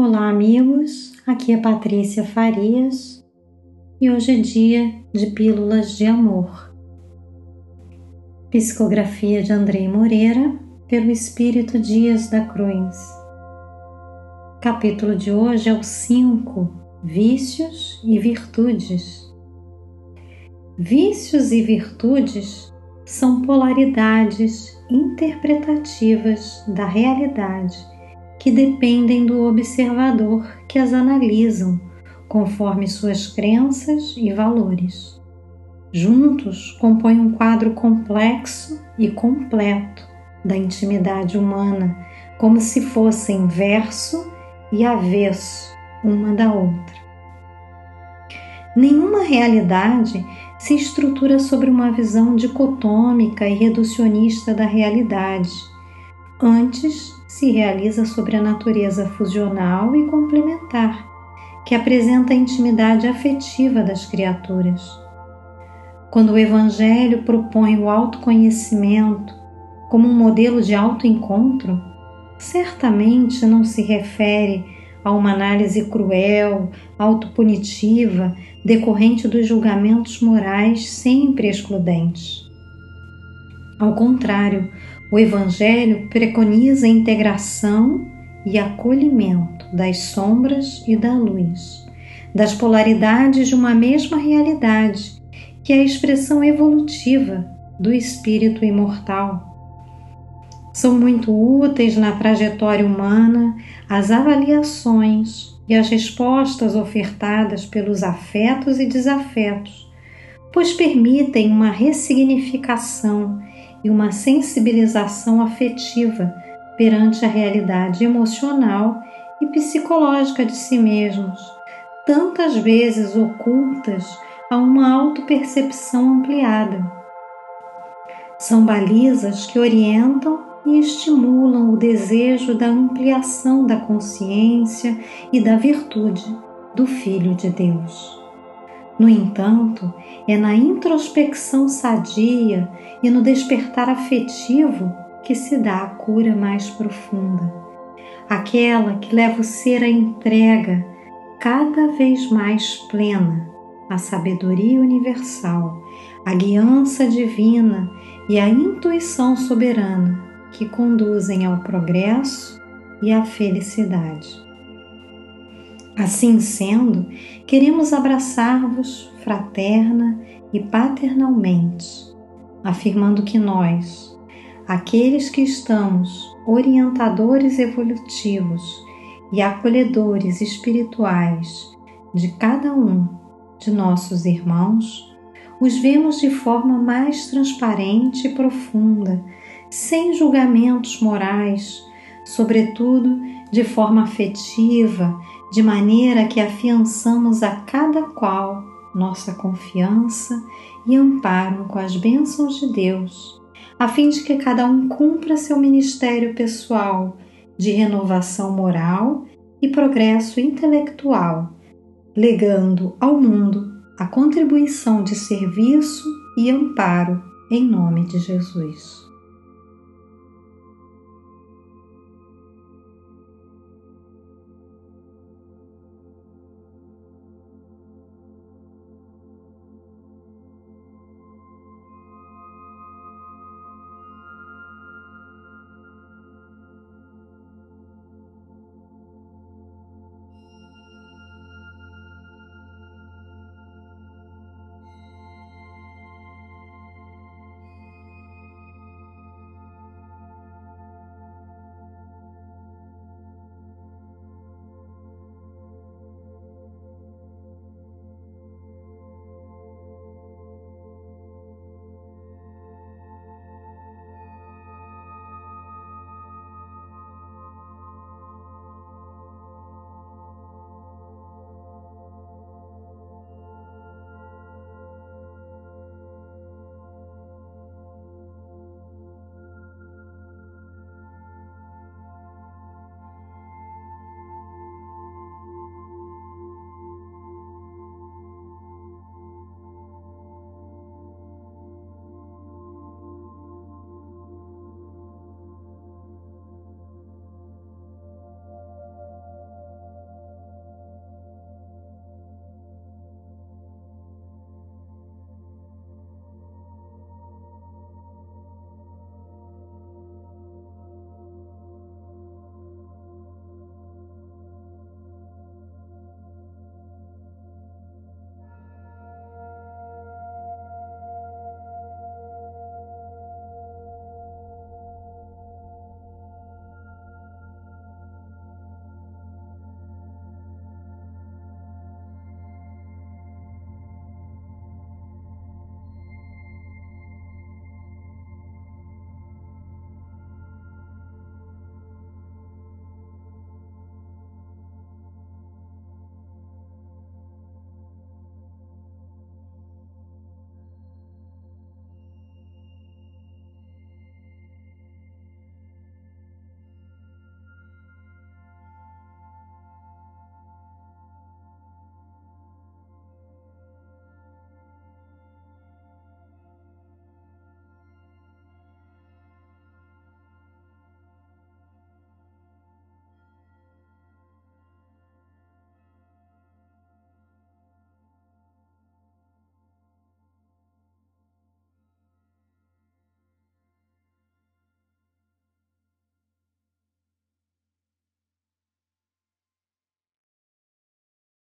Olá, amigos. Aqui é Patrícia Farias e hoje é dia de Pílulas de Amor. Psicografia de Andrei Moreira pelo Espírito Dias da Cruz. Capítulo de hoje é o 5: Vícios e Virtudes. Vícios e virtudes são polaridades interpretativas da realidade que dependem do observador que as analisam conforme suas crenças e valores. Juntos compõem um quadro complexo e completo da intimidade humana, como se fossem verso e avesso uma da outra. Nenhuma realidade se estrutura sobre uma visão dicotômica e reducionista da realidade. Antes, se realiza sobre a natureza fusional e complementar, que apresenta a intimidade afetiva das criaturas. Quando o Evangelho propõe o autoconhecimento como um modelo de autoencontro, certamente não se refere a uma análise cruel, autopunitiva, decorrente dos julgamentos morais sempre excludentes. Ao contrário, o Evangelho preconiza a integração e acolhimento das sombras e da luz, das polaridades de uma mesma realidade, que é a expressão evolutiva do espírito imortal. São muito úteis na trajetória humana as avaliações e as respostas ofertadas pelos afetos e desafetos, pois permitem uma ressignificação e uma sensibilização afetiva perante a realidade emocional e psicológica de si mesmos, tantas vezes ocultas a uma autopercepção ampliada. São balizas que orientam e estimulam o desejo da ampliação da consciência e da virtude do Filho de Deus. No entanto, é na introspecção sadia e no despertar afetivo que se dá a cura mais profunda, aquela que leva o ser à entrega cada vez mais plena à sabedoria universal, à guiança divina e à intuição soberana que conduzem ao progresso e à felicidade. Assim sendo, queremos abraçar-vos fraterna e paternalmente, afirmando que nós, aqueles que estamos orientadores evolutivos e acolhedores espirituais de cada um de nossos irmãos, os vemos de forma mais transparente e profunda, sem julgamentos morais, sobretudo de forma afetiva de maneira que afiançamos a cada qual nossa confiança e amparo com as bênçãos de Deus, a fim de que cada um cumpra seu ministério pessoal de renovação moral e progresso intelectual, legando ao mundo a contribuição de serviço e amparo em nome de Jesus.